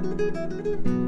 Música